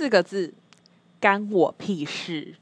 四个字干我屁事。